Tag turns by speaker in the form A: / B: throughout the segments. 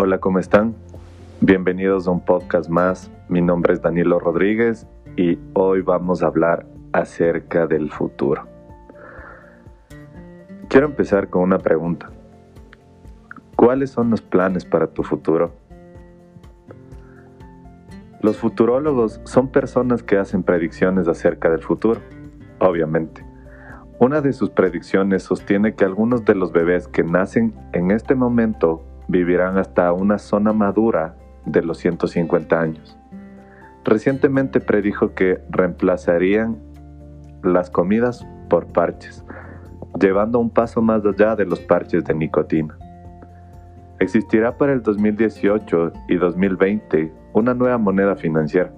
A: Hola, ¿cómo están? Bienvenidos a un podcast más. Mi nombre es Danilo Rodríguez y hoy vamos a hablar acerca del futuro. Quiero empezar con una pregunta. ¿Cuáles son los planes para tu futuro? Los futurólogos son personas que hacen predicciones acerca del futuro, obviamente. Una de sus predicciones sostiene que algunos de los bebés que nacen en este momento vivirán hasta una zona madura de los 150 años. Recientemente predijo que reemplazarían las comidas por parches, llevando un paso más allá de los parches de nicotina. Existirá para el 2018 y 2020 una nueva moneda financiera.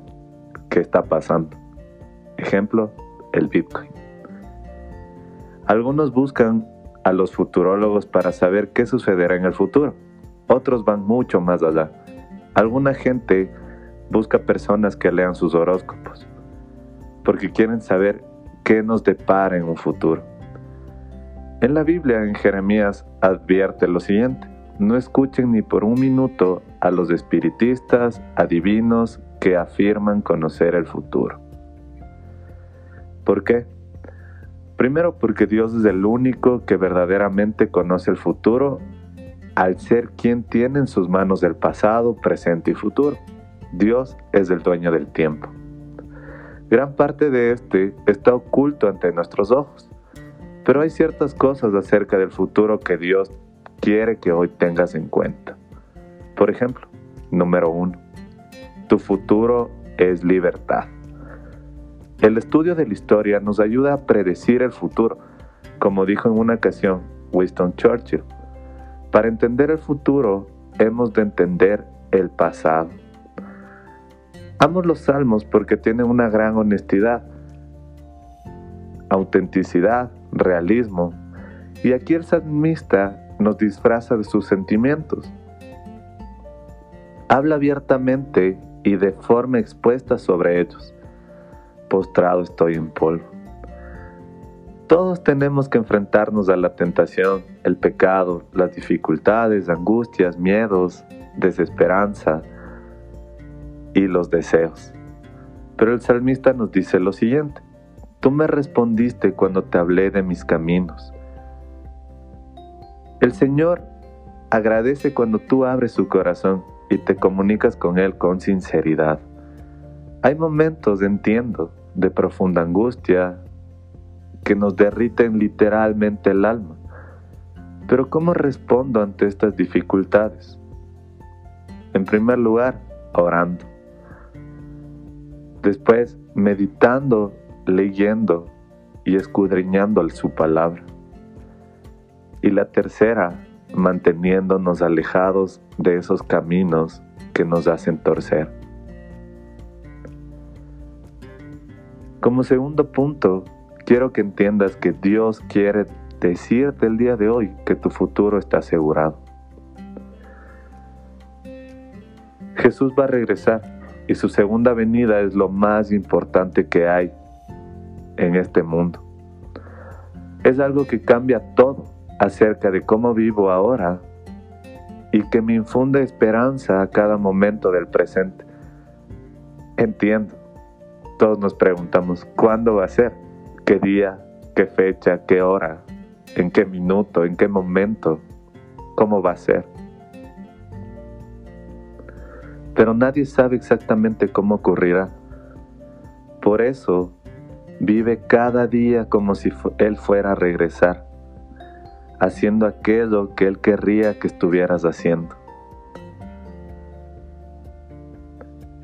A: ¿Qué está pasando? Ejemplo, el Bitcoin. Algunos buscan a los futurólogos para saber qué sucederá en el futuro. Otros van mucho más allá. Alguna gente busca personas que lean sus horóscopos porque quieren saber qué nos depara en un futuro. En la Biblia, en Jeremías, advierte lo siguiente. No escuchen ni por un minuto a los espiritistas, adivinos que afirman conocer el futuro. ¿Por qué? Primero porque Dios es el único que verdaderamente conoce el futuro al ser quien tiene en sus manos el pasado, presente y futuro. Dios es el dueño del tiempo. Gran parte de este está oculto ante nuestros ojos, pero hay ciertas cosas acerca del futuro que Dios quiere que hoy tengas en cuenta. Por ejemplo, número uno, tu futuro es libertad. El estudio de la historia nos ayuda a predecir el futuro, como dijo en una ocasión Winston Churchill. Para entender el futuro, hemos de entender el pasado. Amo los salmos porque tienen una gran honestidad, autenticidad, realismo, y aquí el salmista nos disfraza de sus sentimientos. Habla abiertamente y de forma expuesta sobre ellos. Postrado estoy en polvo. Todos tenemos que enfrentarnos a la tentación, el pecado, las dificultades, angustias, miedos, desesperanza y los deseos. Pero el salmista nos dice lo siguiente, tú me respondiste cuando te hablé de mis caminos el Señor agradece cuando tú abres su corazón y te comunicas con Él con sinceridad. Hay momentos, entiendo, de profunda angustia que nos derriten literalmente el alma. Pero ¿cómo respondo ante estas dificultades? En primer lugar, orando. Después, meditando, leyendo y escudriñando su palabra. Y la tercera, manteniéndonos alejados de esos caminos que nos hacen torcer. Como segundo punto, quiero que entiendas que Dios quiere decirte el día de hoy que tu futuro está asegurado. Jesús va a regresar y su segunda venida es lo más importante que hay en este mundo. Es algo que cambia todo acerca de cómo vivo ahora y que me infunde esperanza a cada momento del presente. Entiendo, todos nos preguntamos, ¿cuándo va a ser? ¿Qué día? ¿Qué fecha? ¿Qué hora? ¿En qué minuto? ¿En qué momento? ¿Cómo va a ser? Pero nadie sabe exactamente cómo ocurrirá. Por eso, vive cada día como si Él fuera a regresar haciendo aquello que Él querría que estuvieras haciendo.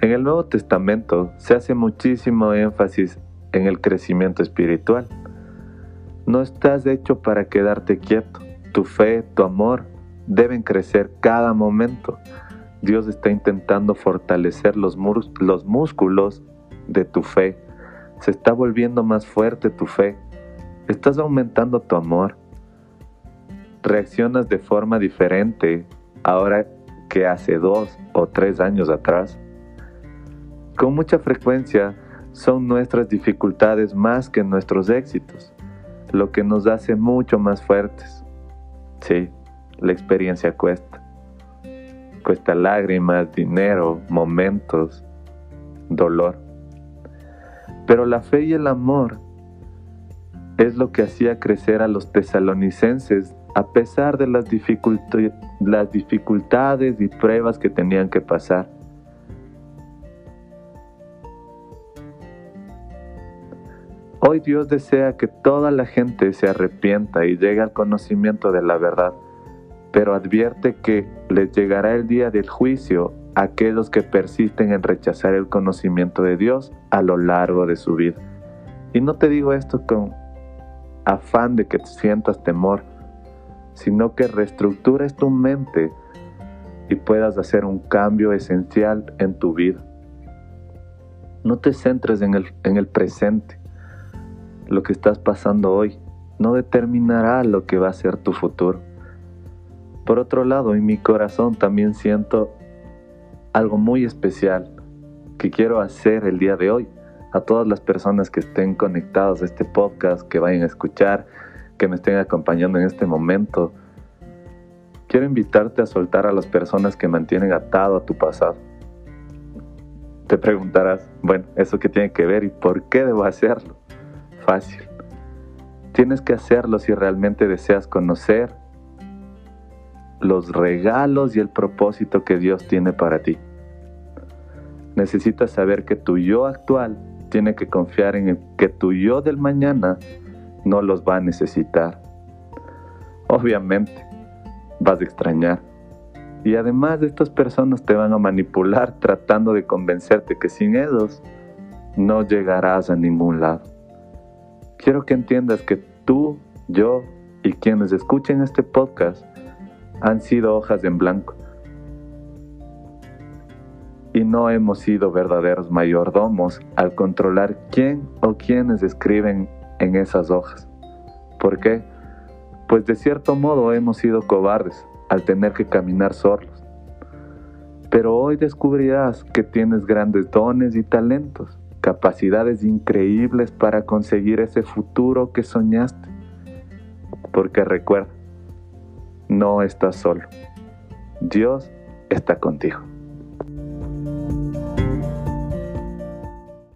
A: En el Nuevo Testamento se hace muchísimo énfasis en el crecimiento espiritual. No estás hecho para quedarte quieto. Tu fe, tu amor deben crecer cada momento. Dios está intentando fortalecer los, los músculos de tu fe. Se está volviendo más fuerte tu fe. Estás aumentando tu amor reaccionas de forma diferente ahora que hace dos o tres años atrás. Con mucha frecuencia son nuestras dificultades más que nuestros éxitos, lo que nos hace mucho más fuertes. Sí, la experiencia cuesta. cuesta lágrimas, dinero, momentos, dolor. Pero la fe y el amor es lo que hacía crecer a los tesalonicenses a pesar de las, dificultades y pruebas que tenían que pasar. Hoy Dios desea que toda la gente se arrepienta y llegue al conocimiento de la verdad, pero advierte que les llegará el día del juicio a aquellos que persisten en rechazar el conocimiento de Dios a lo largo de su vida. Y no te digo esto con afán de que sientas temor, sino que reestructures tu mente y puedas hacer un cambio esencial en tu vida. No te centres en el, en el presente. Lo que estás pasando hoy no determinará lo que va a ser tu futuro. Por otro lado, en mi corazón también siento algo muy especial que quiero hacer el día de hoy. A todas las personas que estén conectadas a este podcast, que vayan a escuchar, que me estén acompañando en este momento. Quiero invitarte a soltar a las personas que mantienen atado a tu pasado. Te preguntarás, bueno, ¿eso qué tiene que ver y por qué debo hacerlo? Fácil. Tienes que hacerlo si realmente deseas conocer los regalos y el propósito que Dios tiene para ti. Necesitas saber que tu yo actual tiene que confiar en que tu yo del mañana no los va a necesitar. Obviamente, vas a extrañar. Y además estas personas te van a manipular tratando de convencerte que sin ellos no llegarás a ningún lado. Quiero que entiendas que tú, yo y quienes escuchen este podcast han sido hojas en blanco. Y no hemos sido verdaderos mayordomos al controlar quién o quiénes escriben en esas hojas. ¿Por qué? Pues de cierto modo hemos sido cobardes al tener que caminar solos. Pero hoy descubrirás que tienes grandes dones y talentos, capacidades increíbles para conseguir ese futuro que soñaste. Porque recuerda, no estás solo. Dios está contigo.